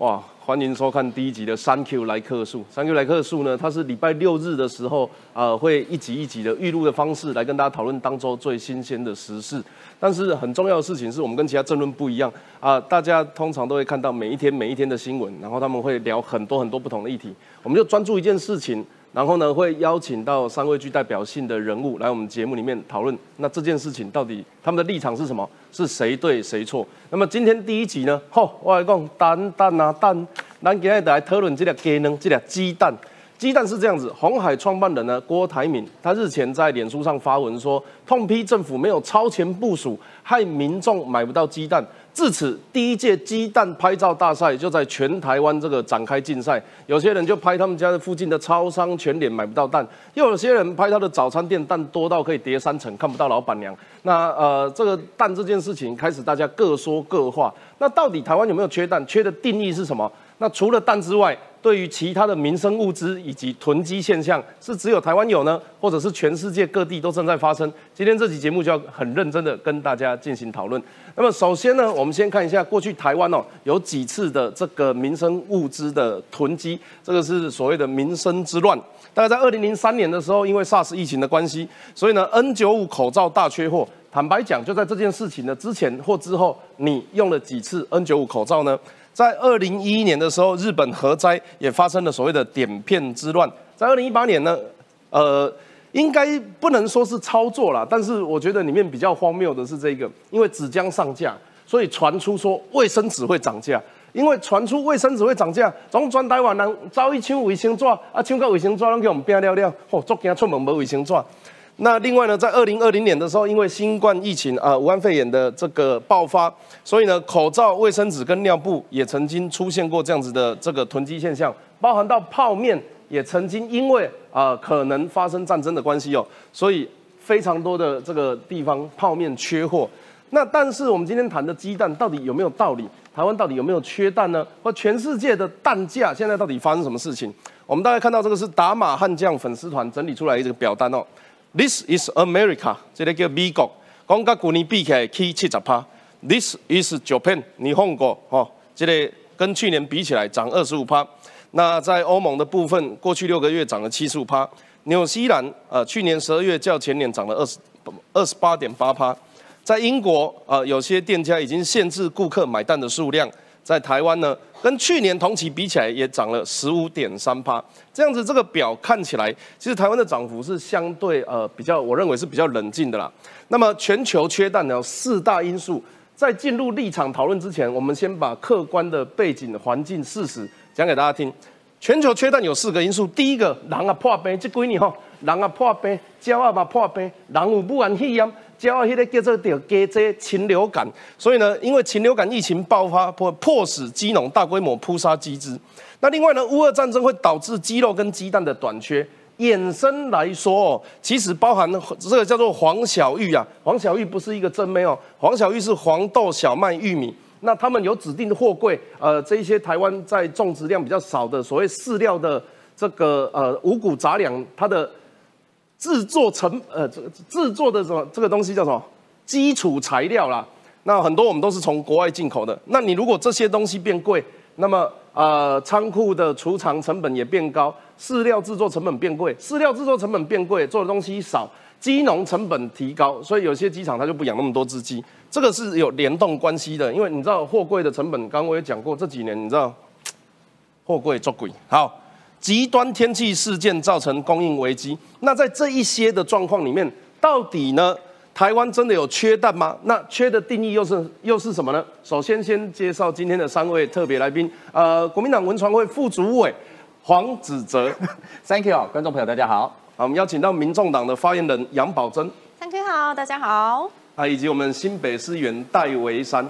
哇，欢迎收看第一集的《三 Q 来客数》。三 Q 来客数呢，它是礼拜六日的时候，呃，会一集一集的预录的方式来跟大家讨论当周最新鲜的时事。但是很重要的事情是我们跟其他政论不一样啊，大家通常都会看到每一天每一天的新闻，然后他们会聊很多很多不同的议题，我们就专注一件事情。然后呢，会邀请到三位具代表性的人物来我们节目里面讨论。那这件事情到底他们的立场是什么？是谁对谁错？那么今天第一集呢？吼，我来讲蛋蛋啊蛋，咱今天来讨论这个鸡呢，这个鸡蛋。鸡蛋是这样子，红海创办人呢郭台铭，他日前在脸书上发文说，痛批政府没有超前部署，害民众买不到鸡蛋。至此，第一届鸡蛋拍照大赛就在全台湾这个展开竞赛。有些人就拍他们家的附近的超商全脸买不到蛋，又有些人拍他的早餐店蛋多到可以叠三层看不到老板娘。那呃，这个蛋这件事情开始大家各说各话。那到底台湾有没有缺蛋？缺的定义是什么？那除了蛋之外，对于其他的民生物资以及囤积现象，是只有台湾有呢，或者是全世界各地都正在发生？今天这期节目就要很认真的跟大家进行讨论。那么首先呢，我们先看一下过去台湾哦有几次的这个民生物资的囤积，这个是所谓的民生之乱。大概在二零零三年的时候，因为 SARS 疫情的关系，所以呢 N 九五口罩大缺货。坦白讲，就在这件事情的之前或之后，你用了几次 N 九五口罩呢？在二零一一年的时候，日本核灾也发生了所谓的点片之乱。在二零一八年呢，呃，应该不能说是操作啦，但是我觉得里面比较荒谬的是这个，因为纸浆上架，所以传出说卫生纸会涨价。因为传出卫生纸会涨价，总全台湾人找一抢卫生纸，啊，抢到卫生纸拢叫我们拼了了，吼，足惊出门无卫生纸。那另外呢，在二零二零年的时候，因为新冠疫情啊，武汉肺炎的这个爆发，所以呢，口罩、卫生纸跟尿布也曾经出现过这样子的这个囤积现象，包含到泡面也曾经因为啊可能发生战争的关系哦，所以非常多的这个地方泡面缺货。那但是我们今天谈的鸡蛋到底有没有道理？台湾到底有没有缺蛋呢？或全世界的蛋价现在到底发生什么事情？我们大概看到这个是打马悍将粉丝团整理出来一个表单哦。This is America，这个叫美国，讲甲去年比起来起七十趴。This is Japan，你放过哦，这个跟去年比起来涨二十五趴。那在欧盟的部分，过去六个月涨了七十五趴。纽西兰呃，去年十二月较前年涨了二十二十八点八趴。在英国呃，有些店家已经限制顾客买蛋的数量。在台湾呢，跟去年同期比起来也涨了十五点三趴，这样子这个表看起来，其实台湾的涨幅是相对呃比较，我认为是比较冷静的啦。那么全球缺蛋有四大因素，在进入立场讨论之前，我们先把客观的背景环境事实讲给大家听。全球缺蛋有四个因素，第一个人啊破病，这几年吼人啊破病，鸟啊嘛破病，人有武汉肺炎。叫迄个叫做叫鸡这禽流感，所以呢，因为禽流感疫情爆发，迫迫使鸡农大规模扑杀鸡只。那另外呢，乌俄战争会导致鸡肉跟鸡蛋的短缺。衍生来说哦，其实包含这个叫做黄小玉啊，黄小玉不是一个真妹哦，黄小玉是黄豆、小麦、玉米。那他们有指定的货柜，呃，这一些台湾在种植量比较少的所谓饲料的这个呃五谷杂粮，它的。制作成呃，这制作的什么这个东西叫什么基础材料啦？那很多我们都是从国外进口的。那你如果这些东西变贵，那么呃仓库的储藏成本也变高，饲料制作成本变贵，饲料制作成本变贵，做的东西少，鸡农成本提高，所以有些鸡场它就不养那么多只鸡。这个是有联动关系的，因为你知道货柜的成本，刚刚我也讲过，这几年你知道货柜做贵好。极端天气事件造成供应危机，那在这一些的状况里面，到底呢，台湾真的有缺蛋吗？那缺的定义又是又是什么呢？首先，先介绍今天的三位特别来宾，呃，国民党文传会副主委黄子哲，Thank you，观众朋友大家好，好，我们邀请到民众党的发言人杨宝珍，Thank you，好，大家好，啊，以及我们新北市议员戴维山。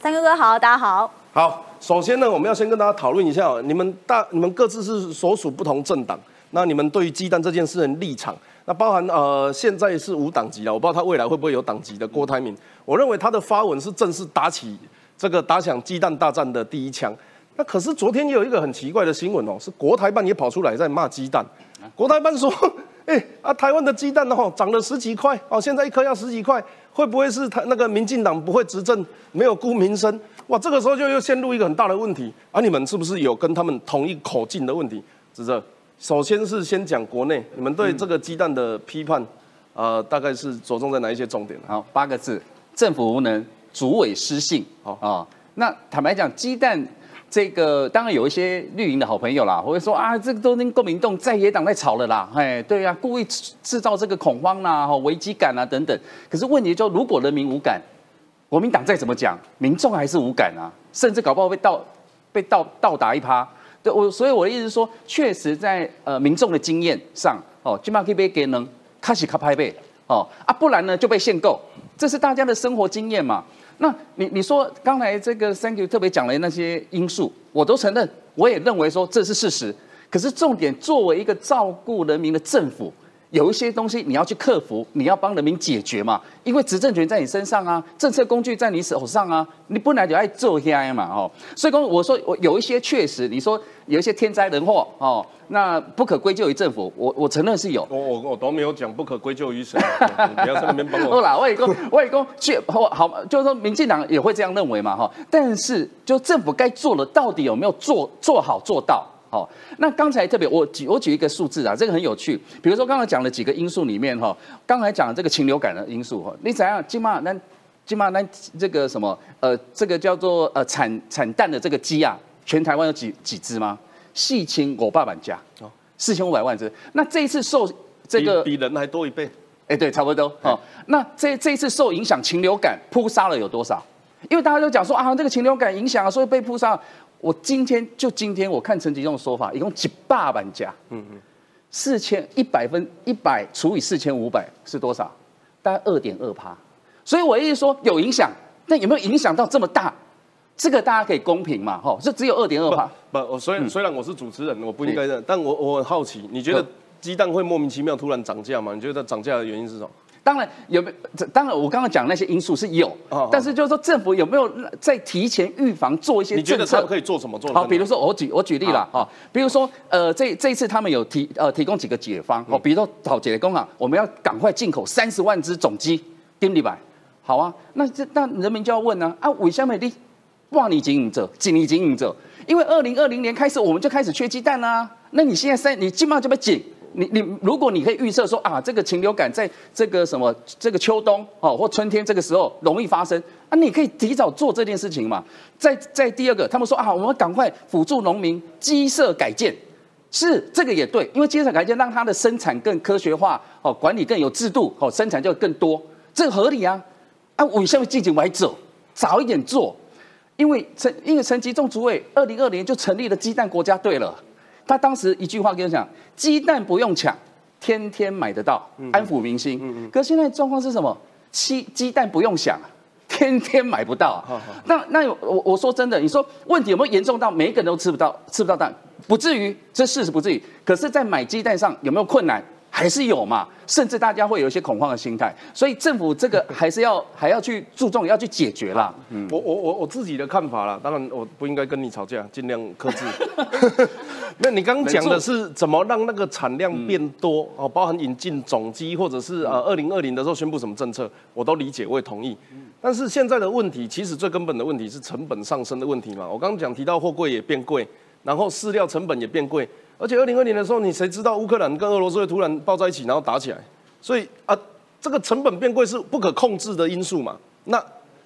三哥哥好，大家好。好，首先呢，我们要先跟大家讨论一下，你们大你们各自是所属不同政党，那你们对于鸡蛋这件事的立场，那包含呃现在是无党籍了，我不知道他未来会不会有党籍的郭台铭，我认为他的发文是正式打起这个打响鸡蛋大战的第一枪。那可是昨天也有一个很奇怪的新闻哦，是国台办也跑出来在骂鸡蛋，国台办说，哎啊台湾的鸡蛋哦涨了十几块哦，现在一颗要十几块，会不会是他那个民进党不会执政，没有顾民生？哇，这个时候就又陷入一个很大的问题。啊，你们是不是有跟他们同一口径的问题？是这，首先是先讲国内，你们对这个鸡蛋的批判，呃，大概是着重在哪一些重点？好，八个字：政府无能，主委失信。好啊，那坦白讲，鸡蛋这个当然有一些绿营的好朋友啦，会说啊，这个都跟国民党在野党在吵了啦，哎，对呀，故意制造这个恐慌啦、哈危机感啊等等。可是问题就，如果人民无感，国民党再怎么讲，民众还是无感啊，甚至搞不好被倒被倒倒打一趴。对我，所以我的意思是说，确实在呃民众的经验上，哦，起码可以被给能开始卡拍背，哦啊，不然呢就被限购，这是大家的生活经验嘛。那你你说刚才这个 Thank you 特别讲的那些因素，我都承认，我也认为说这是事实。可是重点，作为一个照顾人民的政府。有一些东西你要去克服，你要帮人民解决嘛，因为执政权在你身上啊，政策工具在你手上啊，你本来就爱做 AI 嘛，哦，所以说我说我有一些确实，你说有一些天灾人祸哦，那不可归咎于政府，我我承认是有，我我我都没有讲不可归咎于谁，你要在那边帮我。好啦，我也讲，我也讲，去好，就是说民进党也会这样认为嘛，哈，但是就政府该做的到底有没有做做好做到？好，那刚才特别我举我举一个数字啊，这个很有趣。比如说刚才讲了几个因素里面哈，刚才讲这个禽流感的因素哈，你怎样？起码那起码那这个什么呃，这个叫做呃产产蛋的这个鸡啊，全台湾有几几只吗？四千五百万家哦，四千五百万只。那这一次受这个比人还多一倍，哎，对，差不多哦。那这这一次受影响禽流感扑杀了有多少？因为大家都讲说啊，这个禽流感影响啊，所以被扑杀。我今天就今天，我看陈吉仲的说法，一共几百万家，嗯嗯，四千一百分一百除以四千五百是多少？大概二点二趴。所以我一直说有影响，但有没有影响到这么大？这个大家可以公平嘛？哈，这只有二点二趴。不，我虽然虽然我是主持人，我不应该的，但我我很好奇，你觉得鸡蛋会莫名其妙突然涨价吗？你觉得涨价的原因是什么？当然有没有？当然我刚刚讲那些因素是有，但是就是说政府有没有在提前预防做一些？你觉得他们可以做什么？做好，比如说我举我举例了啊，比如说呃这这一次他们有提呃提供几个解方哦，比如说好解工啊，我们要赶快进口三十万只种鸡，丁立白，好啊，那这那人民就要问呢啊，为什么你万里经营者，紧你经营者？因为二零二零年开始我们就开始缺鸡蛋啦，那你现在三你基本上就被紧。你你如果你可以预测说啊，这个禽流感在这个什么这个秋冬哦或春天这个时候容易发生啊，你可以提早做这件事情嘛。在在第二个，他们说啊，我们赶快辅助农民鸡舍改建，是这个也对，因为鸡舍改建让它的生产更科学化哦，管理更有制度哦，生产就更多，这个合理啊。啊，我下面进行来走，早一点做，因为陈因为陈吉仲主委二零二年就成立了鸡蛋国家队了。他当时一句话跟我讲：“鸡蛋不用抢，天天买得到，安抚民心。”可现在状况是什么？鸡鸡蛋不用想，天天买不到。那那我我说真的，你说问题有没有严重到每一个人都吃不到吃不到蛋？不至于，这事实不至于。可是，在买鸡蛋上有没有困难？还是有嘛，甚至大家会有一些恐慌的心态，所以政府这个 还是要还要去注重，要去解决啦。嗯，我我我我自己的看法啦，当然我不应该跟你吵架，尽量克制。那你刚刚讲的是怎么让那个产量变多哦，包含引进种鸡，或者是呃二零二零的时候宣布什么政策，我都理解，我也同意。但是现在的问题，其实最根本的问题是成本上升的问题嘛。我刚刚讲提到货柜也变贵，然后饲料成本也变贵。而且二零二零的时候，你谁知道乌克兰跟俄罗斯会突然抱在一起，然后打起来？所以啊，这个成本变贵是不可控制的因素嘛。那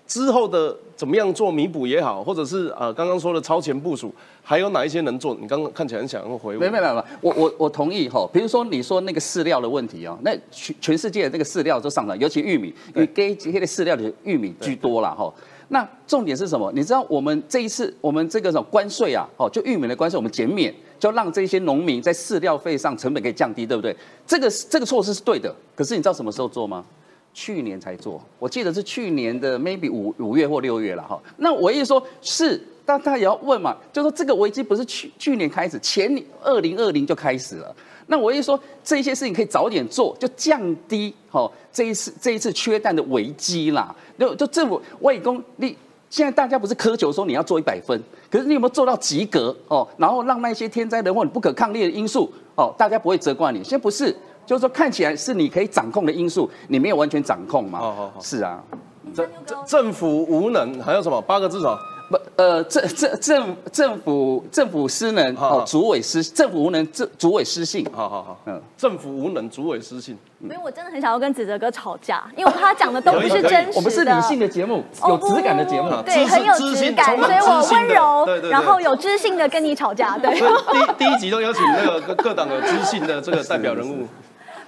之后的怎么样做弥补也好，或者是呃刚刚说的超前部署，还有哪一些能做？你刚刚看起来很想要回。没没没没，我我我同意哈。比如说你说那个饲料的问题啊，那全全世界的这个饲料都上涨，尤其玉米，因为给这些饲料的玉米居多了哈。那重点是什么？你知道我们这一次我们这个什么关税啊？哦，就玉米的关税我们减免。就让这些农民在饲料费上成本可以降低，对不对？这个这个措施是对的。可是你知道什么时候做吗？去年才做，我记得是去年的 maybe 五五月或六月了哈。那我意思说，是，但他也要问嘛，就说这个危机不是去去年开始，前年二零二零就开始了。那我意思说，这些事情可以早点做，就降低哈这一次这一次缺蛋的危机啦。就就政府外公你。现在大家不是苛求说你要做一百分，可是你有没有做到及格哦？然后让那些天灾人祸、不可抗力的因素哦，大家不会责怪你。现在不是就是说看起来是你可以掌控的因素，你没有完全掌控嘛。好好好是啊，政政政府无能，还有什么八个字什么？不，呃，政政政政府政府失能哦，主委失政府无能，政主委失信。好好好，嗯政府无能，主委失信。因为我真的很想要跟子哲哥吵架，因为他讲的都不是真实的。我们是理性的节目，有质感的节目。对，很有知质感，性所以我温柔对对，然后有知性的跟你吵架，对。所以第第一集都邀请那个各各党的知性的这个代表人物。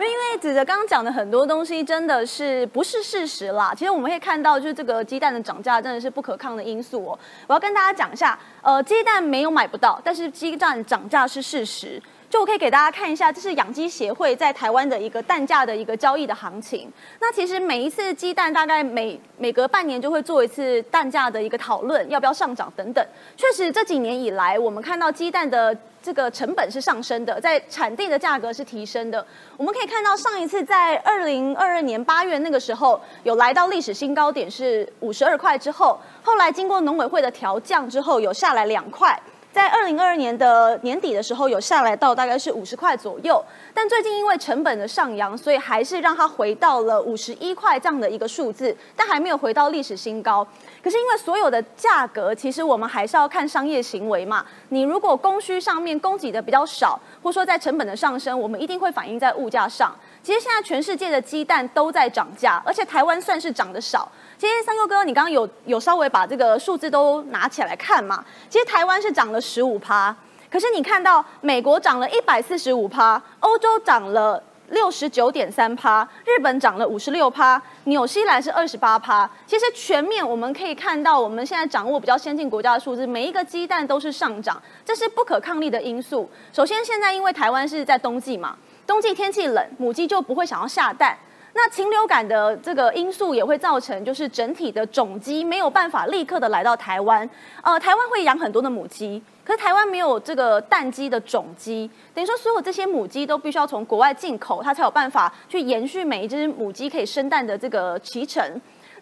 因为子哲刚刚讲的很多东西真的是不是事实啦。其实我们可以看到，就是这个鸡蛋的涨价真的是不可抗的因素哦。我要跟大家讲一下，呃，鸡蛋没有买不到，但是鸡蛋涨价是事实。就我可以给大家看一下，这是养鸡协会在台湾的一个蛋价的一个交易的行情。那其实每一次鸡蛋大概每每隔半年就会做一次蛋价的一个讨论，要不要上涨等等。确实这几年以来，我们看到鸡蛋的这个成本是上升的，在产地的价格是提升的。我们可以看到上一次在二零二二年八月那个时候有来到历史新高点是五十二块之后，后来经过农委会的调降之后有下来两块。在二零二二年的年底的时候，有下来到大概是五十块左右，但最近因为成本的上扬，所以还是让它回到了五十一块这样的一个数字，但还没有回到历史新高。可是因为所有的价格，其实我们还是要看商业行为嘛。你如果供需上面供给的比较少，或说在成本的上升，我们一定会反映在物价上。其实现在全世界的鸡蛋都在涨价，而且台湾算是涨得少。其实三哥哥，你刚刚有有稍微把这个数字都拿起来看嘛？其实台湾是涨了十五趴，可是你看到美国涨了一百四十五趴，欧洲涨了六十九点三趴，日本涨了五十六趴，纽西兰是二十八趴。其实全面我们可以看到，我们现在掌握比较先进国家的数字，每一个鸡蛋都是上涨，这是不可抗力的因素。首先，现在因为台湾是在冬季嘛，冬季天气冷，母鸡就不会想要下蛋。那禽流感的这个因素也会造成，就是整体的种鸡没有办法立刻的来到台湾。呃，台湾会养很多的母鸡，可是台湾没有这个蛋鸡的种鸡，等于说所有这些母鸡都必须要从国外进口，它才有办法去延续每一只母鸡可以生蛋的这个脐程。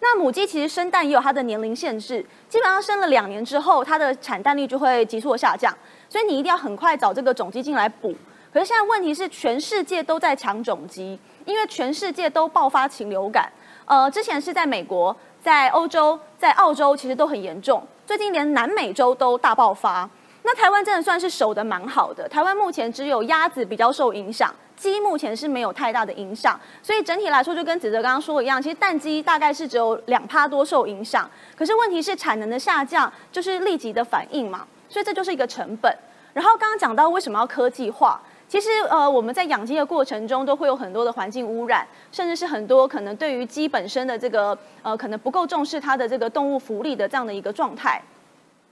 那母鸡其实生蛋也有它的年龄限制，基本上生了两年之后，它的产蛋率就会急速的下降，所以你一定要很快找这个种鸡进来补。可是现在问题是，全世界都在抢种鸡，因为全世界都爆发禽流感。呃，之前是在美国、在欧洲、在澳洲，其实都很严重。最近连南美洲都大爆发。那台湾真的算是守得蛮好的。台湾目前只有鸭子比较受影响，鸡目前是没有太大的影响。所以整体来说，就跟子哲刚刚说的一样，其实蛋鸡大概是只有两趴多受影响。可是问题是产能的下降，就是立即的反应嘛，所以这就是一个成本。然后刚刚讲到为什么要科技化，其实呃我们在养鸡的过程中都会有很多的环境污染，甚至是很多可能对于鸡本身的这个呃可能不够重视它的这个动物福利的这样的一个状态。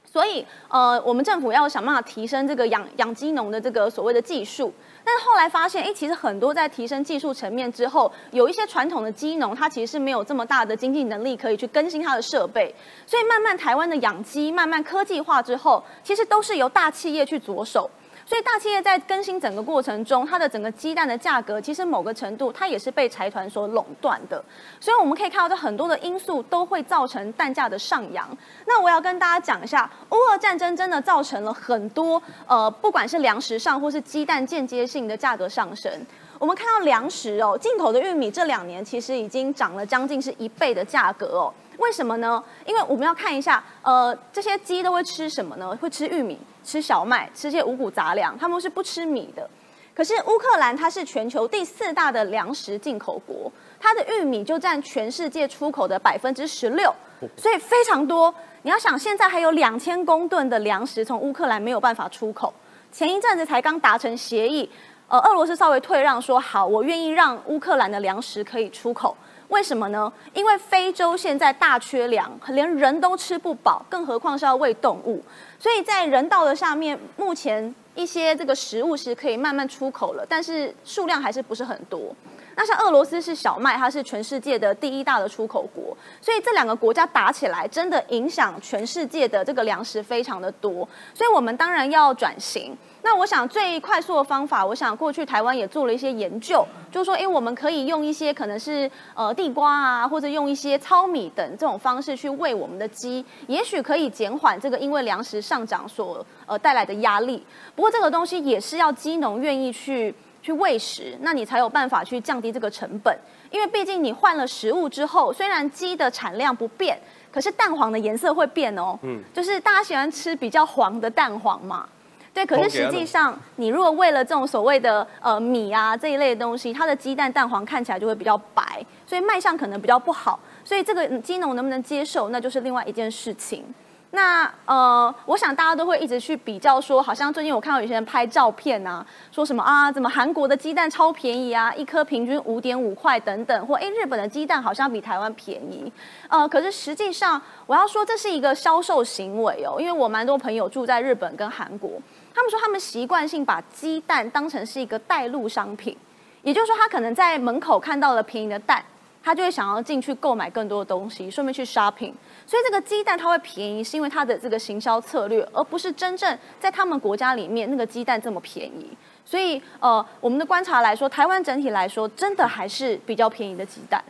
所以，呃，我们政府要想办法提升这个养养鸡农的这个所谓的技术，但是后来发现，哎，其实很多在提升技术层面之后，有一些传统的鸡农，他其实是没有这么大的经济能力可以去更新他的设备，所以慢慢台湾的养鸡慢慢科技化之后，其实都是由大企业去着手。所以大企业在更新整个过程中，它的整个鸡蛋的价格，其实某个程度它也是被财团所垄断的。所以我们可以看到，这很多的因素都会造成蛋价的上扬。那我要跟大家讲一下，乌俄战争真的造成了很多呃，不管是粮食上或是鸡蛋间接性的价格上升。我们看到粮食哦，进口的玉米这两年其实已经涨了将近是一倍的价格哦。为什么呢？因为我们要看一下，呃，这些鸡都会吃什么呢？会吃玉米、吃小麦、吃些五谷杂粮，他们是不吃米的。可是乌克兰它是全球第四大的粮食进口国，它的玉米就占全世界出口的百分之十六，所以非常多。你要想，现在还有两千公吨的粮食从乌克兰没有办法出口，前一阵子才刚达成协议，呃，俄罗斯稍微退让说好，我愿意让乌克兰的粮食可以出口。为什么呢？因为非洲现在大缺粮，连人都吃不饱，更何况是要喂动物。所以在人道的下面，目前一些这个食物是可以慢慢出口了，但是数量还是不是很多。那像俄罗斯是小麦，它是全世界的第一大的出口国，所以这两个国家打起来，真的影响全世界的这个粮食非常的多。所以我们当然要转型。那我想最快速的方法，我想过去台湾也做了一些研究，就是说，哎，我们可以用一些可能是呃地瓜啊，或者用一些糙米等这种方式去喂我们的鸡，也许可以减缓这个因为粮食上涨所呃带来的压力。不过这个东西也是要鸡农愿意去。去喂食，那你才有办法去降低这个成本。因为毕竟你换了食物之后，虽然鸡的产量不变，可是蛋黄的颜色会变哦。嗯，就是大家喜欢吃比较黄的蛋黄嘛。对，可是实际上，你如果为了这种所谓的呃米啊这一类的东西，它的鸡蛋蛋黄看起来就会比较白，所以卖相可能比较不好。所以这个鸡农能不能接受，那就是另外一件事情。那呃，我想大家都会一直去比较，说好像最近我看到有些人拍照片啊，说什么啊，怎么韩国的鸡蛋超便宜啊，一颗平均五点五块等等，或哎日本的鸡蛋好像比台湾便宜。呃，可是实际上我要说这是一个销售行为哦，因为我蛮多朋友住在日本跟韩国，他们说他们习惯性把鸡蛋当成是一个带路商品，也就是说他可能在门口看到了便宜的蛋。他就会想要进去购买更多的东西，顺便去 shopping。所以这个鸡蛋它会便宜，是因为它的这个行销策略，而不是真正在他们国家里面那个鸡蛋这么便宜。所以呃，我们的观察来说，台湾整体来说，真的还是比较便宜的鸡蛋。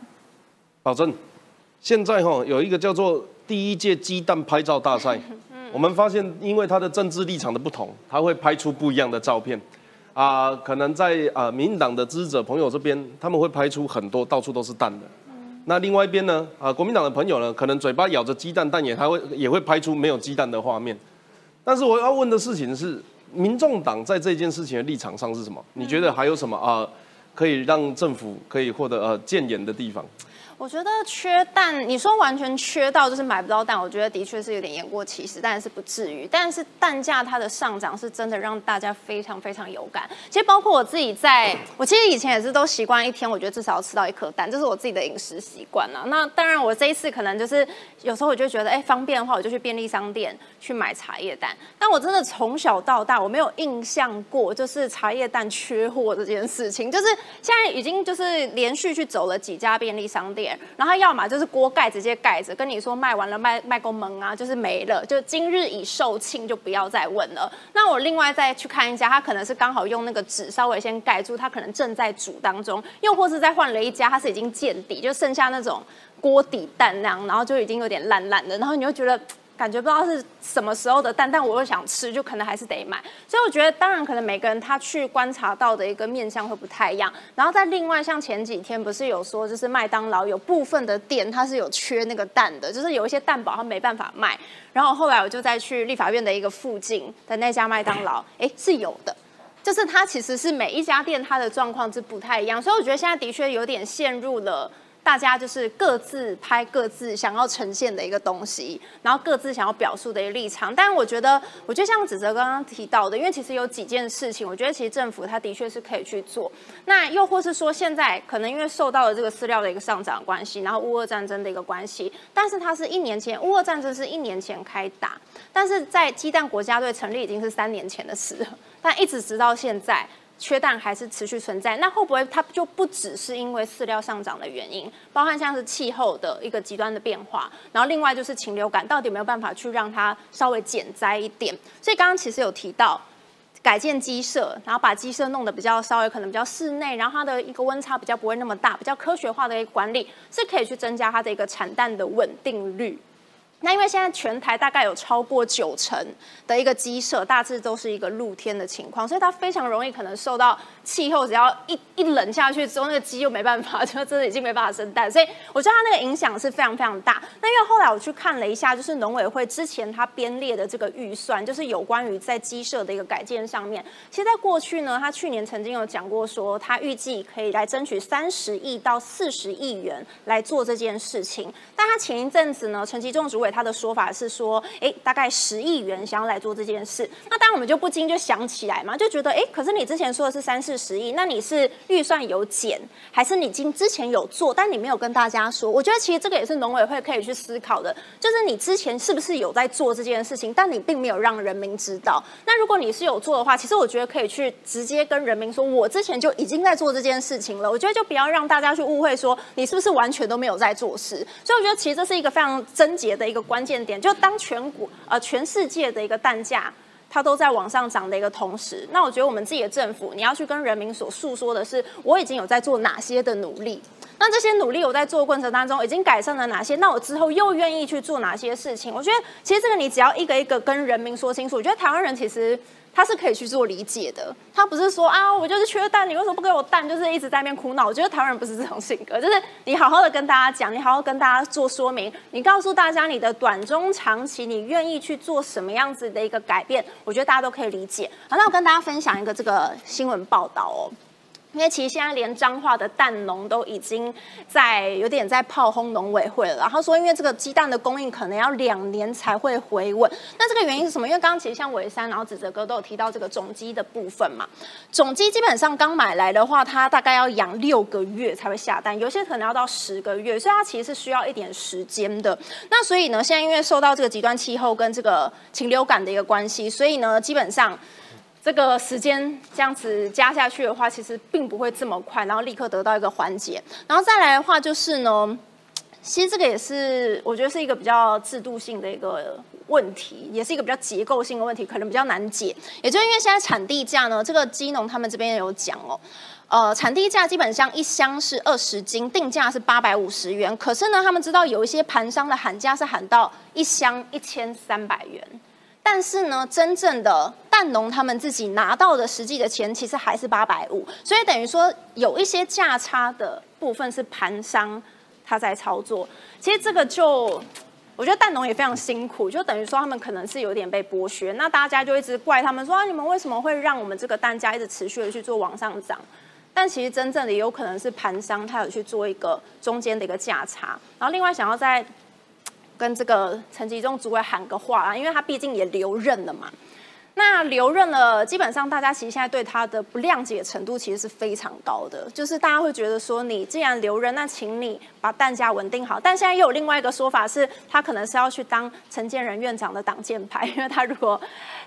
保证。现在哈有一个叫做第一届鸡蛋拍照大赛，我们发现因为他的政治立场的不同，他会拍出不一样的照片。啊，可能在啊民进党的支持者朋友这边，他们会拍出很多到处都是蛋的。那另外一边呢，啊国民党的朋友呢，可能嘴巴咬着鸡蛋，但也还会也会拍出没有鸡蛋的画面。但是我要问的事情是，民众党在这件事情的立场上是什么？你觉得还有什么啊可以让政府可以获得呃建言的地方？我觉得缺蛋，你说完全缺到就是买不到蛋，我觉得的确是有点言过其实，但是不至于。但是蛋价它的上涨是真的让大家非常非常有感。其实包括我自己，在 我其实以前也是都习惯一天，我觉得至少要吃到一颗蛋，这是我自己的饮食习惯啊。那当然，我这一次可能就是有时候我就觉得，哎，方便的话，我就去便利商店去买茶叶蛋。但我真的从小到大，我没有印象过就是茶叶蛋缺货这件事情。就是现在已经就是连续去走了几家便利商店。然后要么就是锅盖直接盖着，跟你说卖完了卖卖公门啊，就是没了，就今日已售罄，就不要再问了。那我另外再去看一家，他可能是刚好用那个纸稍微先盖住，他可能正在煮当中，又或是再换了一家，他是已经见底，就剩下那种锅底蛋那样，然后就已经有点烂烂的，然后你就觉得。感觉不知道是什么时候的蛋，但我又想吃，就可能还是得买。所以我觉得，当然可能每个人他去观察到的一个面相会不太一样。然后在另外，像前几天不是有说，就是麦当劳有部分的店它是有缺那个蛋的，就是有一些蛋堡它没办法卖。然后后来我就再去立法院的一个附近的那家麦当劳，哎，是有的，就是它其实是每一家店它的状况是不太一样。所以我觉得现在的确有点陷入了。大家就是各自拍各自想要呈现的一个东西，然后各自想要表述的一个立场。但我觉得，我觉得像子哲刚刚提到的，因为其实有几件事情，我觉得其实政府它的确是可以去做。那又或是说，现在可能因为受到了这个饲料的一个上涨关系，然后乌俄战争的一个关系，但是它是一年前，乌俄战争是一年前开打，但是在鸡蛋国家队成立已经是三年前的事了，但一直直到现在。缺蛋还是持续存在，那会不会它就不只是因为饲料上涨的原因，包含像是气候的一个极端的变化，然后另外就是禽流感，到底有没有办法去让它稍微减灾一点？所以刚刚其实有提到改建鸡舍，然后把鸡舍弄得比较稍微可能比较室内，然后它的一个温差比较不会那么大，比较科学化的一个管理，是可以去增加它的一个产蛋的稳定率。那因为现在全台大概有超过九成的一个鸡舍，大致都是一个露天的情况，所以它非常容易可能受到气候，只要一一冷下去之后，那个鸡就没办法，就真的已经没办法生蛋，所以我觉得它那个影响是非常非常大。那因为后来我去看了一下，就是农委会之前它编列的这个预算，就是有关于在鸡舍的一个改建上面，其实在过去呢，他去年曾经有讲过说，他预计可以来争取三十亿到四十亿元来做这件事情。但他前一阵子呢，陈其仲主。他的说法是说，哎，大概十亿元想要来做这件事。那当然我们就不禁就想起来嘛，就觉得，哎，可是你之前说的是三四十亿，那你是预算有减，还是你今之前有做，但你没有跟大家说？我觉得其实这个也是农委会可以去思考的，就是你之前是不是有在做这件事情，但你并没有让人民知道。那如果你是有做的话，其实我觉得可以去直接跟人民说，我之前就已经在做这件事情了。我觉得就不要让大家去误会说，你是不是完全都没有在做事。所以我觉得其实这是一个非常贞洁的一。个关键点就当全国呃全世界的一个蛋价它都在往上涨的一个同时，那我觉得我们自己的政府你要去跟人民所诉说的是，我已经有在做哪些的努力，那这些努力我在做过程当中已经改善了哪些？那我之后又愿意去做哪些事情？我觉得其实这个你只要一个一个跟人民说清楚，我觉得台湾人其实。他是可以去做理解的，他不是说啊，我就是缺蛋，你为什么不给我蛋？就是一直在那边哭闹。我觉得台湾人不是这种性格，就是你好好的跟大家讲，你好好跟大家做说明，你告诉大家你的短中长期你愿意去做什么样子的一个改变，我觉得大家都可以理解。好，那我跟大家分享一个这个新闻报道哦。因为其实现在连彰化的蛋农都已经在有点在炮轰农委会了，然后说因为这个鸡蛋的供应可能要两年才会回稳。那这个原因是什么？因为刚刚其实像伟山然后子哲哥都有提到这个种鸡的部分嘛。种鸡基本上刚买来的话，它大概要养六个月才会下蛋，有些可能要到十个月，所以它其实是需要一点时间的。那所以呢，现在因为受到这个极端气候跟这个禽流感的一个关系，所以呢，基本上。这个时间这样子加下去的话，其实并不会这么快，然后立刻得到一个缓解。然后再来的话，就是呢，其实这个也是我觉得是一个比较制度性的一个问题，也是一个比较结构性的问题，可能比较难解。也就是因为现在产地价呢，这个基农他们这边有讲哦，呃，产地价基本上一箱是二十斤，定价是八百五十元。可是呢，他们知道有一些盘商的喊价是喊到一箱一千三百元。但是呢，真正的蛋农他们自己拿到的实际的钱，其实还是八百五，所以等于说有一些价差的部分是盘商他在操作。其实这个就，我觉得蛋农也非常辛苦，就等于说他们可能是有点被剥削。那大家就一直怪他们说，你们为什么会让我们这个蛋价一直持续的去做往上涨？但其实真正的也有可能是盘商他有去做一个中间的一个价差，然后另外想要在。跟这个陈吉仲主委喊个话啊，因为他毕竟也留任了嘛。那留任了，基本上大家其实现在对他的不谅解程度其实是非常高的，就是大家会觉得说，你既然留任，那请你把蛋价稳定好。但现在又有另外一个说法是，他可能是要去当陈建仁院长的挡箭牌，因为他如果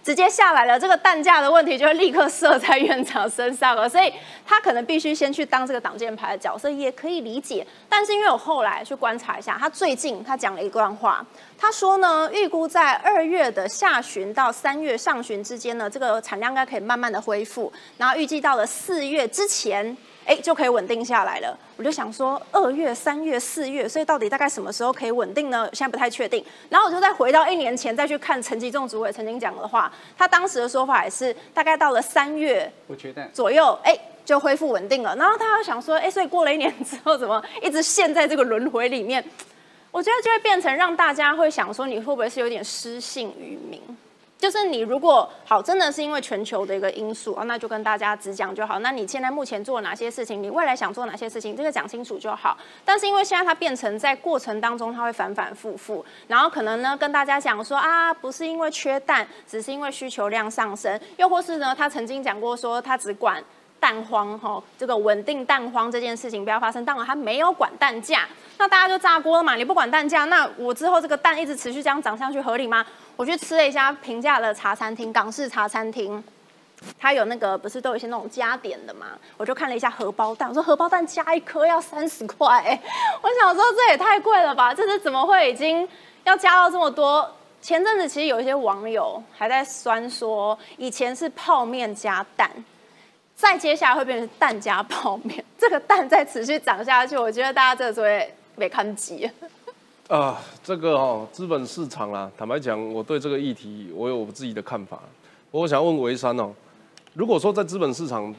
直接下来了，这个蛋价的问题就会立刻射在院长身上了，所以他可能必须先去当这个挡箭牌的角色，也可以理解。但是因为我后来去观察一下，他最近他讲了一段话。他说呢，预估在二月的下旬到三月上旬之间呢，这个产量应该可以慢慢的恢复，然后预计到了四月之前，哎，就可以稳定下来了。我就想说，二月、三月、四月，所以到底大概什么时候可以稳定呢？现在不太确定。然后我就再回到一年前再去看陈吉仲主委曾经讲的话，他当时的说法也是大概到了三月左右，哎，就恢复稳定了。然后他又想说，哎，所以过了一年之后，怎么一直陷在这个轮回里面？我觉得就会变成让大家会想说，你会不会是有点失信于民？就是你如果好，真的是因为全球的一个因素啊，那就跟大家只讲就好。那你现在目前做哪些事情？你未来想做哪些事情？这个讲清楚就好。但是因为现在它变成在过程当中，它会反反复复，然后可能呢跟大家讲说啊，不是因为缺蛋，只是因为需求量上升，又或是呢他曾经讲过说他只管。蛋荒哈，这个稳定蛋荒这件事情不要发生。当然，他没有管蛋价，那大家就炸锅了嘛。你不管蛋价，那我之后这个蛋一直持续这样涨上去合理吗？我去吃了一家平价的茶餐厅，港式茶餐厅，它有那个不是都有一些那种加点的嘛？我就看了一下荷包蛋，我说荷包蛋加一颗要三十块，我想说这也太贵了吧？这是怎么会已经要加到这么多？前阵子其实有一些网友还在酸说，以前是泡面加蛋。再接下来会变成蛋加泡面，这个蛋再持续涨下去，我觉得大家这个会没看急。啊，这个哦，资本市场啦，坦白讲，我对这个议题我有我自己的看法。我想问维山哦，如果说在资本市场，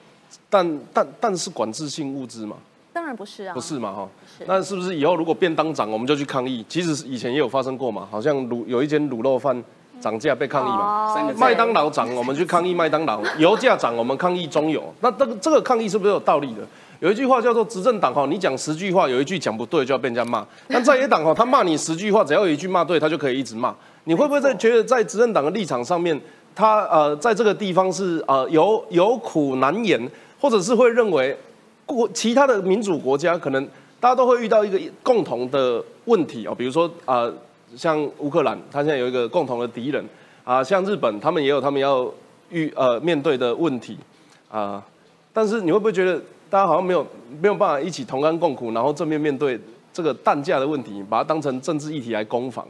蛋蛋蛋是管制性物资嘛？当然不是啊，不是嘛哈？那是不是以后如果便当涨，我们就去抗议？其实以前也有发生过嘛，好像卤有一间卤肉饭。涨价被抗议嘛？麦当劳涨，我们去抗议麦当劳；油价涨，我们抗议中油。那这个这个抗议是不是有道理的？有一句话叫做执政党哈，你讲十句话，有一句讲不对就要被人家骂。但在野党哈，他骂你十句话，只要有一句骂对，他就可以一直骂。你会不会在觉得在执政党的立场上面，他呃在这个地方是呃有有苦难言，或者是会认为国其他的民主国家可能大家都会遇到一个共同的问题哦，比如说啊。像乌克兰，它现在有一个共同的敌人啊，像日本，他们也有他们要遇呃面对的问题啊。但是你会不会觉得大家好像没有没有办法一起同甘共苦，然后正面面对这个弹价的问题，把它当成政治议题来攻防？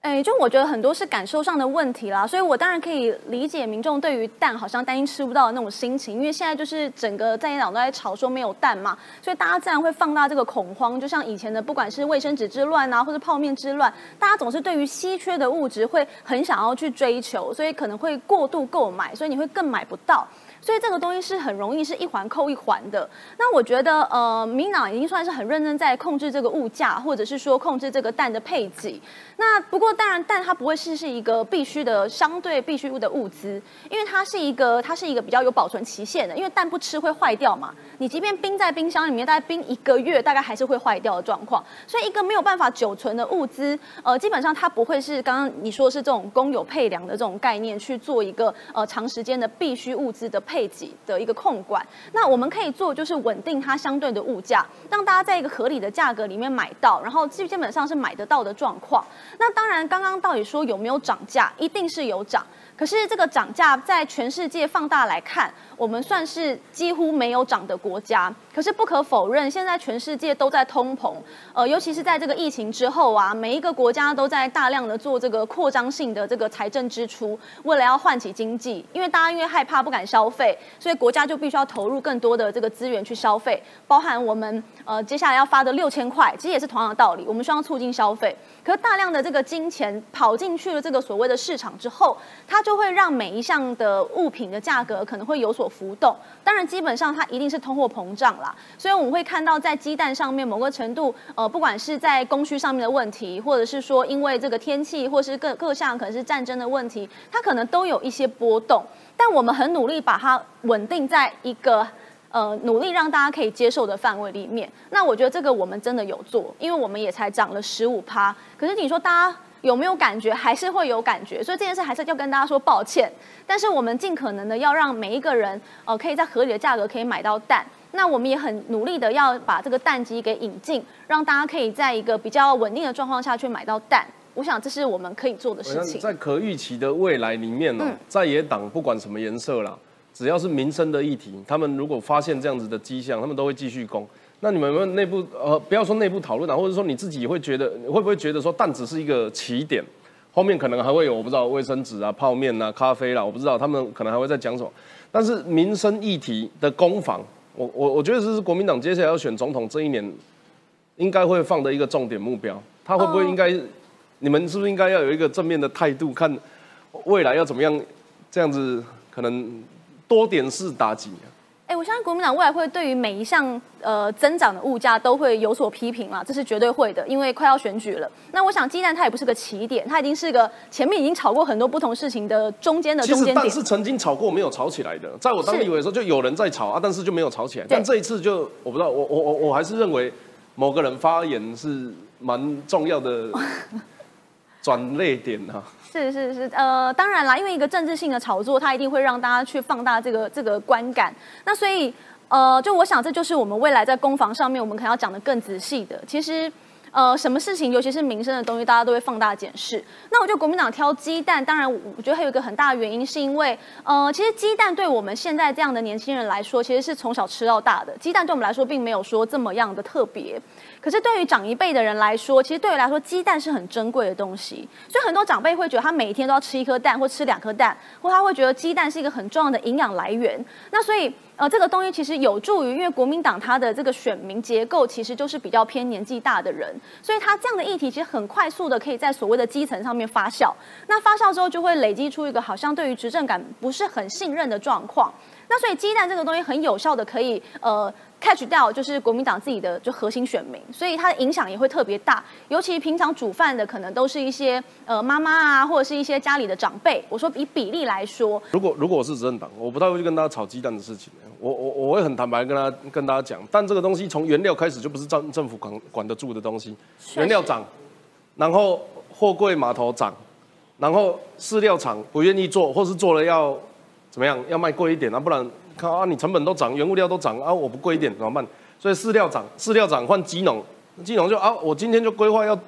哎，就我觉得很多是感受上的问题啦，所以我当然可以理解民众对于蛋好像担心吃不到的那种心情，因为现在就是整个在野党都在吵说没有蛋嘛，所以大家自然会放大这个恐慌。就像以前的不管是卫生纸之乱啊，或者泡面之乱，大家总是对于稀缺的物质会很想要去追求，所以可能会过度购买，所以你会更买不到。所以这个东西是很容易是一环扣一环的。那我觉得，呃，民党已经算是很认真在控制这个物价，或者是说控制这个蛋的配给。那不过当然，蛋它不会是是一个必须的相对必须物的物资，因为它是一个它是一个比较有保存期限的，因为蛋不吃会坏掉嘛。你即便冰在冰箱里面，大概冰一个月，大概还是会坏掉的状况。所以一个没有办法久存的物资，呃，基本上它不会是刚刚你说是这种公有配粮的这种概念去做一个呃长时间的必须物资的配给的一个控管。那我们可以做就是稳定它相对的物价，让大家在一个合理的价格里面买到，然后基基本上是买得到的状况。那当然，刚刚到底说有没有涨价，一定是有涨。可是这个涨价在全世界放大来看，我们算是几乎没有涨的国家。可是不可否认，现在全世界都在通膨，呃，尤其是在这个疫情之后啊，每一个国家都在大量的做这个扩张性的这个财政支出，为了要唤起经济。因为大家因为害怕不敢消费，所以国家就必须要投入更多的这个资源去消费，包含我们呃接下来要发的六千块，其实也是同样的道理，我们需要促进消费。可是大量的这个金钱跑进去了这个所谓的市场之后，它就会让每一项的物品的价格可能会有所浮动。当然，基本上它一定是通货膨胀啦。所以我们会看到在鸡蛋上面某个程度，呃，不管是在供需上面的问题，或者是说因为这个天气，或是各各项可能是战争的问题，它可能都有一些波动。但我们很努力把它稳定在一个。呃，努力让大家可以接受的范围里面，那我觉得这个我们真的有做，因为我们也才涨了十五趴。可是你说大家有没有感觉？还是会有感觉，所以这件事还是要跟大家说抱歉。但是我们尽可能的要让每一个人，呃，可以在合理的价格可以买到蛋。那我们也很努力的要把这个蛋机给引进，让大家可以在一个比较稳定的状况下去买到蛋。我想这是我们可以做的事情。在可预期的未来里面呢，在野党不管什么颜色啦。只要是民生的议题，他们如果发现这样子的迹象，他们都会继续攻。那你们有没有内部呃，不要说内部讨论啊，或者说你自己会觉得，会不会觉得说蛋只是一个起点，后面可能还会有我不知道卫生纸啊、泡面啊、咖啡啦，我不知道他们可能还会再讲什么。但是民生议题的攻防，我我我觉得这是国民党接下来要选总统这一年应该会放的一个重点目标。他会不会应该，你们是不是应该要有一个正面的态度，看未来要怎么样这样子可能？多点式打击。哎，我相信国民党未来会对于每一项呃增长的物价都会有所批评啦，这是绝对会的，因为快要选举了。那我想鸡蛋它也不是个起点，它已经是个前面已经炒过很多不同事情的中间的中间点。但是曾经炒过没有炒起来的，在我当立委的时候就有人在炒啊，但是就没有炒起来。但这一次就我不知道，我我我我还是认为某个人发言是蛮重要的 转泪点啊。是是是，呃，当然啦，因为一个政治性的炒作，它一定会让大家去放大这个这个观感。那所以，呃，就我想，这就是我们未来在攻防上面，我们可能要讲的更仔细的。其实。呃，什么事情，尤其是民生的东西，大家都会放大检视。那我觉得国民党挑鸡蛋，当然，我觉得还有一个很大的原因，是因为，呃，其实鸡蛋对我们现在这样的年轻人来说，其实是从小吃到大的。鸡蛋对我们来说，并没有说这么样的特别。可是对于长一辈的人来说，其实对于来说，鸡蛋是很珍贵的东西。所以很多长辈会觉得，他每一天都要吃一颗蛋，或吃两颗蛋，或他会觉得鸡蛋是一个很重要的营养来源。那所以。呃，这个东西其实有助于，因为国民党它的这个选民结构其实就是比较偏年纪大的人，所以它这样的议题其实很快速的可以在所谓的基层上面发酵。那发酵之后，就会累积出一个好像对于执政感不是很信任的状况。那所以鸡蛋这个东西很有效的可以呃。Catch 掉就是国民党自己的就核心选民，所以它的影响也会特别大。尤其平常煮饭的可能都是一些呃妈妈啊，或者是一些家里的长辈。我说以比例来说，如果如果我是执政党，我不太会去跟大家炒鸡蛋的事情。我我我会很坦白跟他跟大家讲，但这个东西从原料开始就不是政政府管管得住的东西。原料涨，然后货柜码头涨，然后饲料厂不愿意做，或是做了要怎么样，要卖贵一点啊，不然。看啊，你成本都涨，原物料都涨啊，我不贵一点怎么办？所以饲料涨，饲料涨换鸡农，鸡农就啊，我今天就规划要，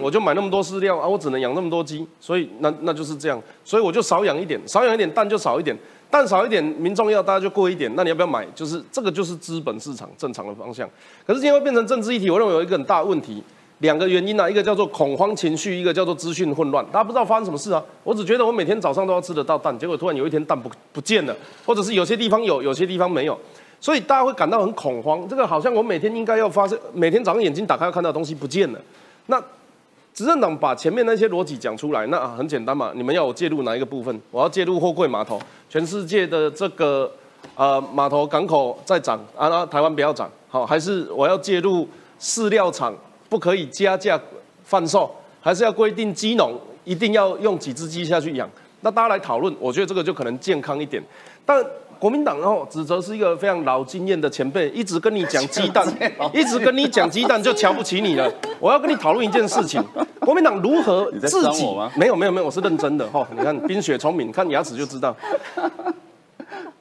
我就买那么多饲料啊，我只能养那么多鸡，所以那那就是这样，所以我就少养一点，少养一点蛋就少一点，蛋少一点，民众要大家就贵一点，那你要不要买？就是这个就是资本市场正常的方向。可是今天会变成政治议题，我认为有一个很大的问题，两个原因啊，一个叫做恐慌情绪，一个叫做资讯混乱。大家不知道发生什么事啊？我只觉得我每天早上都要吃得到蛋，结果突然有一天蛋不不见了，或者是有些地方有，有些地方没有，所以大家会感到很恐慌。这个好像我每天应该要发生，每天早上眼睛打开要看到东西不见了。那执政党把前面那些逻辑讲出来，那很简单嘛，你们要我介入哪一个部分？我要介入货柜码头，全世界的这个呃码头港口在涨啊，那台湾不要涨，好，还是我要介入饲料厂？不可以加价贩售，还是要规定鸡农一定要用几只鸡下去养？那大家来讨论，我觉得这个就可能健康一点。但国民党哦，指责是一个非常老经验的前辈，一直跟你讲鸡蛋，一直跟你讲鸡蛋就瞧不起你了。我要跟你讨论一件事情：国民党如何自己？没有没有没有，我是认真的哈。你看冰雪聪明，看牙齿就知道。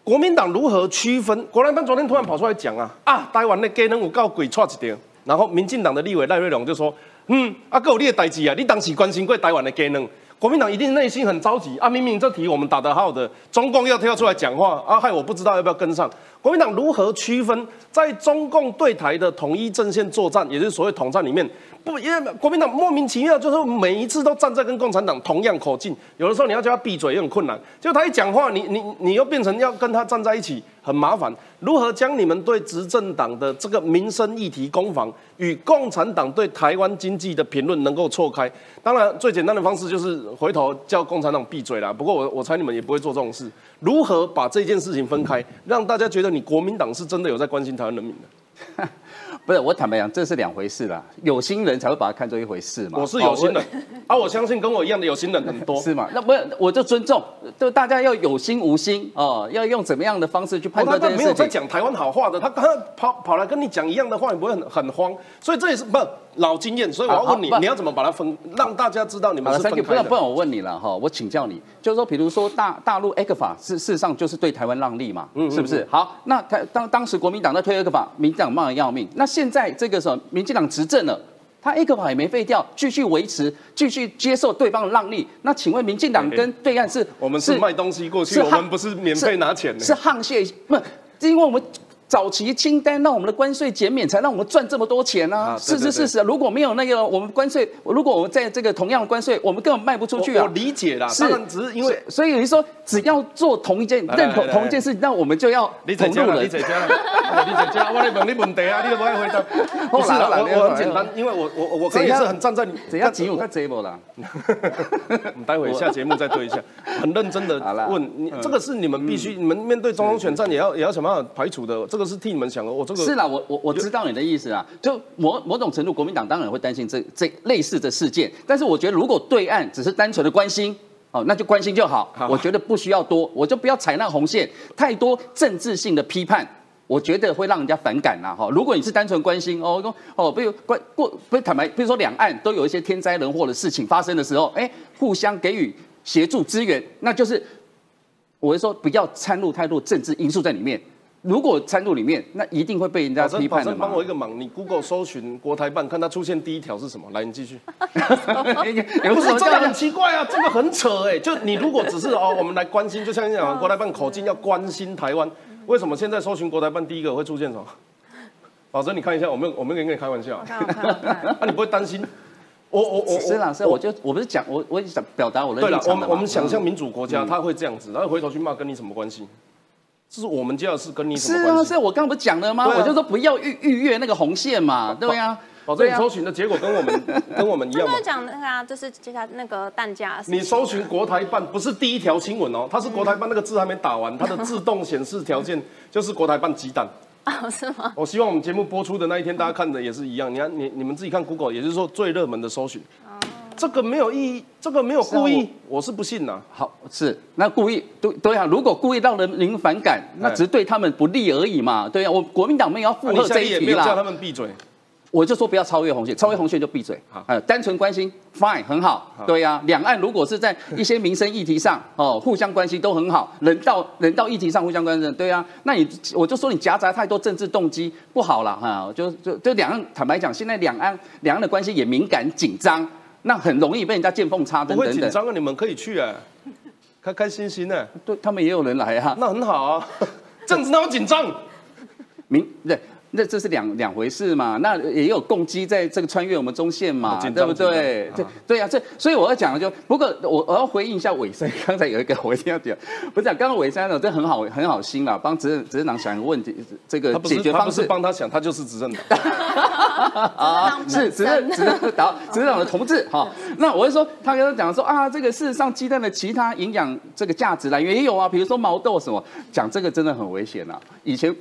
国民党如何区分？国民党昨天突然跑出来讲啊啊，台湾的鸡能有够鬼差一点。然后，民进党的立委赖瑞龙就说：“嗯，啊，哥有你的代志啊，你当时关心过台湾的鸡能。”国民党一定内心很着急啊！明明这题我们打得好的，中共要跳出来讲话啊，害我不知道要不要跟上。国民党如何区分在中共对台的统一阵线作战，也就是所谓统战里面？不，因为国民党莫名其妙，就是每一次都站在跟共产党同样口径，有的时候你要叫他闭嘴也很困难。就他一讲话，你你你又变成要跟他站在一起，很麻烦。如何将你们对执政党的这个民生议题攻防，与共产党对台湾经济的评论能够错开？当然，最简单的方式就是回头叫共产党闭嘴啦。不过我我猜你们也不会做这种事。如何把这件事情分开，让大家觉得你国民党是真的有在关心台湾人民的？不是我坦白讲，这是两回事啦。有心人才会把它看作一回事嘛。我是有心人，啊，我相信跟我一样的有心人很多，是吗？那不是，我就尊重，就大家要有心无心哦，要用怎么样的方式去判断这件事情。没有在讲台湾好话的，他他跑跑来跟你讲一样的话，你不会很很慌。所以这也是不老经验，所以我要问你，你要怎么把它分，让大家知道你们是分开的？不然不然我问你了哈，我请教你，就是说，比如说大大陆 A 克法是事实上就是对台湾让利嘛，是不是？好，那台当当时国民党在推 A 克法，民进党骂的要命。那现在这个时候民进党执政了，他 A 克法也没废掉，继续维持，继续接受对方的让利。那请问民进党跟对岸是？我们是卖东西过去，我们不是免费拿钱的，是沆瀣不？因为我们。早期清单让我们的关税减免，才让我们赚这么多钱呢？是是事实啊！如果没有那个我们关税，如果我们在这个同样的关税，我们根本卖不出去啊！我理解啦，是只是因为，所以有人说，只要做同一件认同同一件事，那我们就要同路人。你在家，你在家，我来问你问题啊，你都不爱回答。不是啦，我我很简单，因为我我我可以是很站在你，怎样钱有看节目啦？我们待会下节目再对一下，很认真的问你，这个是你们必须，你们面对中东选战也要也要想办法排除的，这个是替你们想的。我这个是啦，我我我知道你的意思啊，就某某种程度，国民党当然会担心这这类似的事件，但是我觉得如果对岸只是单纯的关心，哦，那就关心就好，我觉得不需要多，我就不要踩那红线，太多政治性的批判，我觉得会让人家反感呐，哈。如果你是单纯关心，哦，哦，比如关过，不是坦白，比如说两岸都有一些天灾人祸的事情发生的时候，哎，互相给予协助支援，那就是我是说不要掺入太多政治因素在里面。如果参入里面，那一定会被人家批判的帮我一个忙，你 Google 搜寻国台办，看它出现第一条是什么？来，你继续。不是这个很奇怪啊，这个很扯哎。就你如果只是哦，我们来关心，就像你讲国台办口径要关心台湾，为什么现在搜寻国台办第一个会出现什么？宝珍，你看一下，我没有我没有跟你开玩笑。那你不会担心？我我我是老师，我就我不是讲我我想表达我的立场我们我们想象民主国家，他会这样子，然后回头去骂，跟你什么关系？这是我们家的事，跟你什么关系？是啊，是我刚刚不讲了吗？我就说不要逾逾越那个红线嘛，对呀。保证你搜寻的结果跟我们 跟我们一样吗？讲那个啊，就是接下来那个弹价。你搜寻国台办不是第一条新闻哦，它是国台办那个字还没打完，它的自动显示条件就是国台办鸡蛋。啊，是吗？我希望我们节目播出的那一天，大家看的也是一样。你看，你你们自己看 Google，也就是说最热门的搜寻。这个没有意义，这个没有故意，我是不信呐。好，是那故意，对对啊。如果故意让人民反感，那只是对他们不利而已嘛。对啊，我国民党没有要附和这一题啦。叫他们闭嘴，我就说不要超越红线，超越红线就闭嘴。好，单纯关心，fine，很好。对呀，两岸如果是在一些民生议题上，哦，互相关心都很好，人道人道议题上互相关心，对啊。那你我就说你夹杂太多政治动机不好了哈。就就就两岸坦白讲，现在两岸两岸的关系也敏感紧张。那很容易被人家见缝插针，不会紧张啊！你们可以去啊，开开心心的。对他们也有人来啊，那很好啊。这样子那么紧张？明对那这是两两回事嘛？那也有共机在这个穿越我们中线嘛，对不对？对对呀，这所以我要讲的就，不过我我要回应一下伟山，刚才有一个我一定要讲，不是讲刚刚伟山呢，这很好很好心啦，帮执政执政党想一个问题，这个解决方式帮他想，他就是执政党啊，是执政执政党执政党的同志哈。那我是说，他跟他讲说啊，这个事实上鸡蛋的其他营养这个价值来源也有啊，比如说毛豆什么，讲这个真的很危险啊，以前。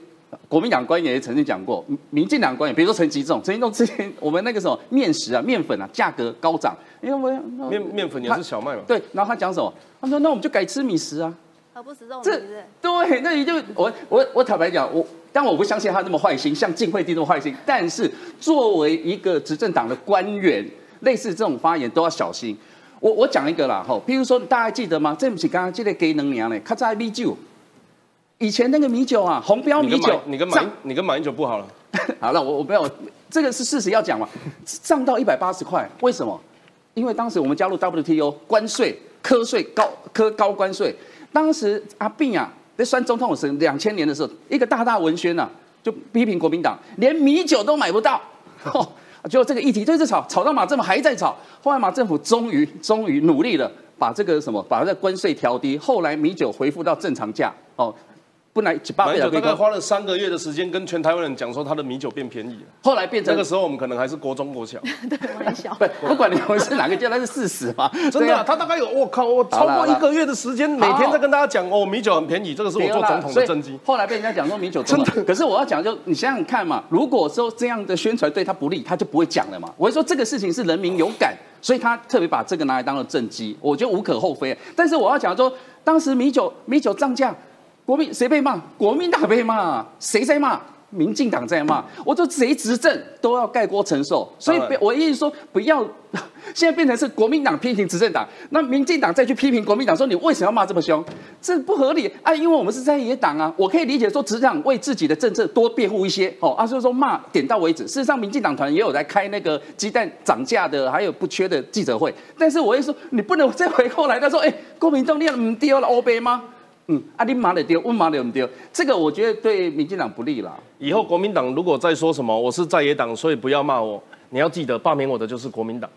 国民党官员也曾经讲过，民进党官员，比如说陈吉仲，陈吉仲之前我们那个什么面食啊、面粉啊价格高涨，因为我面面粉也是小麦嘛。对，然后他讲什么？他说：“那我们就改吃米食啊，而不吃肉。”这对，那你就我我我坦白讲，我但我不相信他那么坏心，像晋惠帝那么坏心。但是作为一个执政党的官员，类似这种发言都要小心。我我讲一个啦，吼，譬如说大家记得吗？这不是刚刚记得给能娘嘞，卡在米酒。以前那个米酒啊，红标米酒，你跟马你跟马英九不好了。好了，我我不要，这个是事实要讲嘛，涨到一百八十块，为什么？因为当时我们加入 WTO，关税科税高科高关税，当时阿扁啊在算总统的时候，两千年的时候，一个大大文宣呐，就批评国民党连米酒都买不到，结果这个议题就一直吵，吵到马政府还在吵，后来马政府终于终于努力了，把这个什么把这关税调低，后来米酒恢复到正常价哦。不来，马英九大概花了三个月的时间跟全台湾人讲说他的米酒变便宜了。后来变成那个时候我们可能还是国中国小，对，很小。不，不管你们是哪个阶段，是事实嘛？真的，他大概有我靠，我超过一个月的时间，每天在跟大家讲哦，米酒很便宜，这个是我做总统的政绩。后来被人家讲说米酒真的，可是我要讲就你想想看嘛，如果说这样的宣传对他不利，他就不会讲了嘛。我会说这个事情是人民有感，所以他特别把这个拿来当了政绩，我觉得无可厚非。但是我要讲说，当时米酒米酒涨价。国民谁被骂？国民党被骂，谁在骂？民进党在骂。我说谁执政都要盖锅承受，所以我意思说不要，现在变成是国民党批评执政党，那民进党再去批评国民党，说你为什么要骂这么凶？这不合理啊！因为我们是在野党啊，我可以理解说执政党为自己的政策多辩护一些哦，啊，所以说骂点到为止。事实上，民进党团也有在开那个鸡蛋涨价的，还有不缺的记者会。但是我会说，你不能再回过来，他说，哎，国民党你唔丢了欧杯吗？嗯，啊你骂得丢，问骂得唔丢，这个我觉得对民进党不利啦。以后国民党如果再说什么，我是在野党，所以不要骂我。你要记得，罢免我的就是国民党。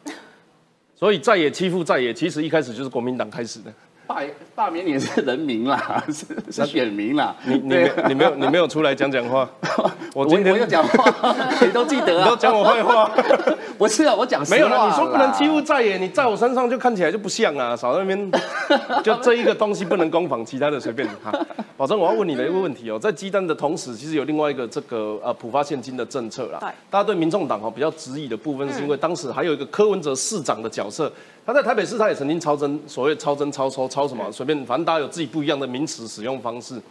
所以在野欺负在野，其实一开始就是国民党开始的。罢罢免你是人民啦，是是选民啦。你你你没有你没有出来讲讲话，我今天我有讲话，你都记得啊？都讲我坏话？不是啊，我讲没有了。你说不能欺负在野，你在我身上就看起来就不像啊，少在那边。就这一个东西不能攻防，其他的随便哈。保证我要问你的一个问题哦，在鸡蛋的同时，其实有另外一个这个呃普发现金的政策啦。大家对民众党哈比较质疑的部分，是因为当时还有一个柯文哲市长的角色。他在台北市，他也曾经超增，所谓超增、超抽、超什么，随便，反正大家有自己不一样的名词使用方式。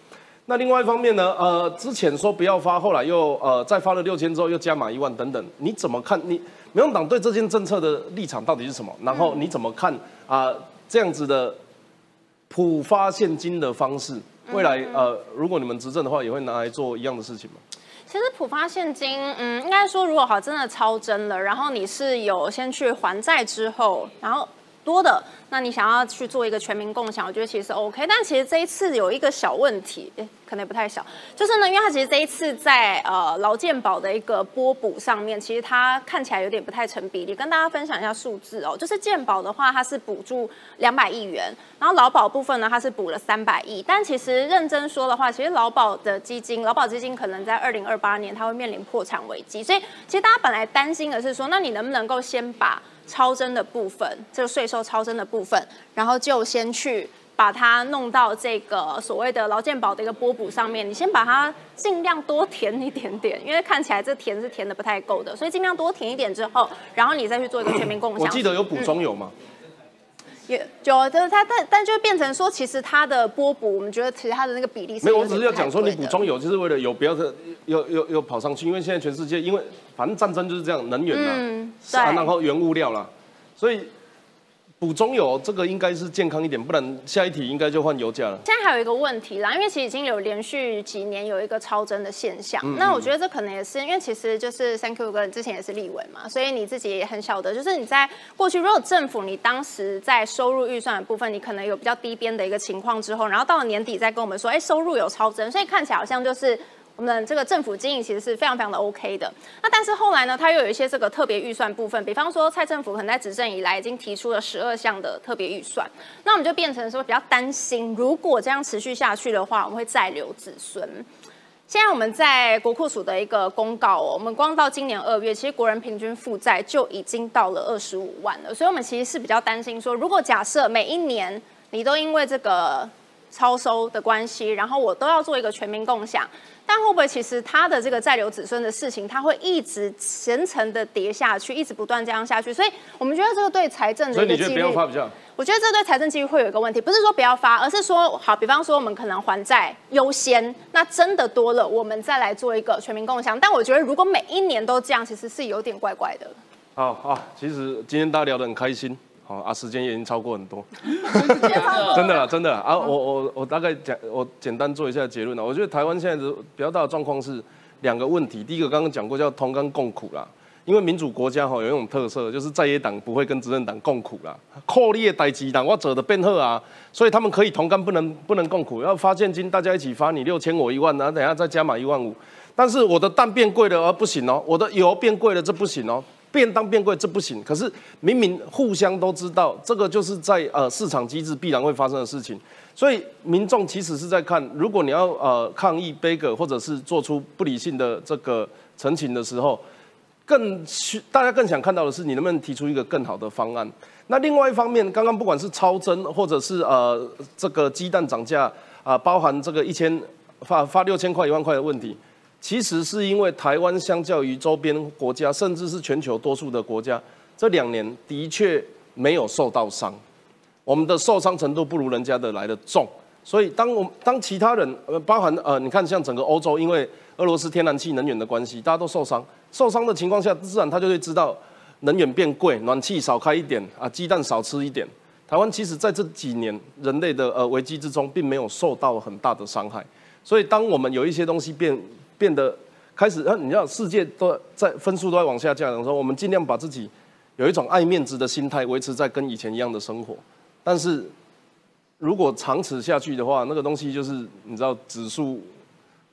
那另外一方面呢，呃，之前说不要发，后来又呃再发了六千之后又加码一万等等，你怎么看？你民进党对这件政策的立场到底是什么？然后你怎么看啊？这样子的普发现金的方式，未来呃，如果你们执政的话，也会拿来做一样的事情吗？其实普发现金，嗯，应该说如果好真的超真了，然后你是有先去还债之后，然后多的，那你想要去做一个全民共享，我觉得其实 OK。但其实这一次有一个小问题。可能也不太小，就是呢，因为它其实这一次在呃劳健保的一个拨补上面，其实它看起来有点不太成比例。跟大家分享一下数字哦，就是健保的话，它是补助两百亿元，然后劳保部分呢，它是补了三百亿。但其实认真说的话，其实劳保的基金，劳保基金可能在二零二八年它会面临破产危机，所以其实大家本来担心的是说，那你能不能够先把超增的部分，这个税收超增的部分，然后就先去。把它弄到这个所谓的劳健保的一个波补上面，你先把它尽量多填一点点，因为看起来这填是填的不太够的，所以尽量多填一点之后，然后你再去做一个全民共享。我记得有补中有吗？也有，就是它，但但就变成说，其实它的波补，我们觉得其实它的那个比例是没有。我只是要讲说，你补充有就是为了有不要的，又又又跑上去，因为现在全世界，因为反正战争就是这样，能源嗯，对，然后原物料啦，所以。补中油这个应该是健康一点，不然下一题应该就换油价了。现在还有一个问题啦，因为其实已经有连续几年有一个超增的现象，那我觉得这可能也是因为其实就是 Thank you 哥之前也是立委嘛，所以你自己也很晓得，就是你在过去如果政府你当时在收入预算的部分，你可能有比较低边的一个情况之后，然后到了年底再跟我们说，哎，收入有超增，所以看起来好像就是。我们这个政府经营其实是非常非常的 OK 的。那但是后来呢，它又有一些这个特别预算部分，比方说蔡政府可能在执政以来已经提出了十二项的特别预算，那我们就变成说比较担心，如果这样持续下去的话，我们会再留子孙。现在我们在国库署的一个公告哦，我们光到今年二月，其实国人平均负债就已经到了二十五万了，所以我们其实是比较担心说，如果假设每一年你都因为这个超收的关系，然后我都要做一个全民共享，但会不会其实他的这个再留子孙的事情，他会一直层层的叠下去，一直不断这样下去，所以我们觉得这个对财政的所以你觉得一个纪律不要发比较？我觉得这对财政纪律会有一个问题，不是说不要发，而是说好，比方说我们可能还债优先，那真的多了，我们再来做一个全民共享。但我觉得如果每一年都这样，其实是有点怪怪的。好好，其实今天大家聊得很开心，好啊，时间也已经超过很多，真的啦，真的啦啊，我我我大概讲，我简单做一下结论啊。我觉得台湾现在的比较大的状况是两个问题，第一个刚刚讲过叫同甘共苦啦。因为民主国家哈有一种特色，就是在野党不会跟执政党共苦啦，扣列代级党我走的变赫啊，所以他们可以同甘，不能不能共苦。要发现金，大家一起发，你六千我一万，然后等下再加码一万五。但是我的蛋变贵了，而不行哦，我的油变贵了，这不行哦。便当变贵这不行，可是明明互相都知道，这个就是在呃市场机制必然会发生的事情，所以民众其实是在看，如果你要呃抗议、悲歌或者是做出不理性的这个陈情的时候，更需大家更想看到的是你能不能提出一个更好的方案。那另外一方面，刚刚不管是超增或者是呃这个鸡蛋涨价啊、包含这个一千发发六千块一万块的问题。其实是因为台湾相较于周边国家，甚至是全球多数的国家，这两年的确没有受到伤，我们的受伤程度不如人家的来的重。所以当我当其他人呃，包含呃，你看像整个欧洲，因为俄罗斯天然气能源的关系，大家都受伤。受伤的情况下，自然他就会知道能源变贵，暖气少开一点啊，鸡蛋少吃一点。台湾其实在这几年人类的呃危机之中，并没有受到很大的伤害。所以当我们有一些东西变变得开始，呃，你知道世界都在分数都在往下降的时候，我们尽量把自己有一种爱面子的心态，维持在跟以前一样的生活。但是如果长此下去的话，那个东西就是你知道指数、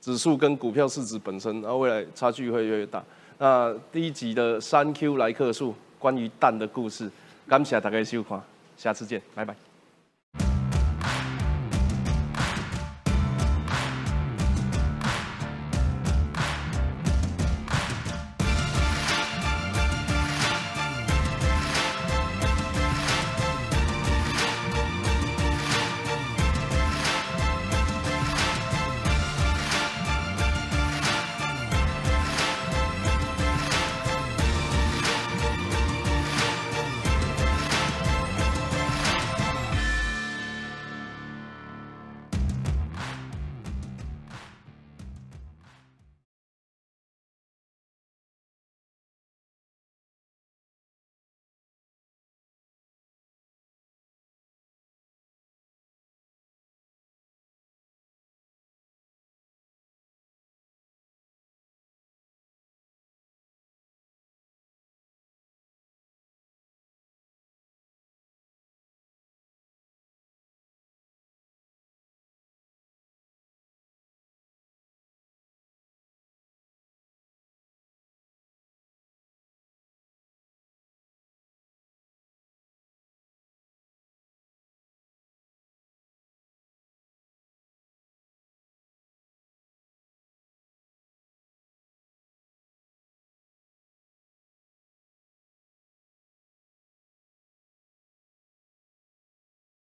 指数跟股票市值本身，然后未来差距会越来越大。那第一集的三 Q 来客数关于蛋的故事，感谢大家收看，下次见，拜拜。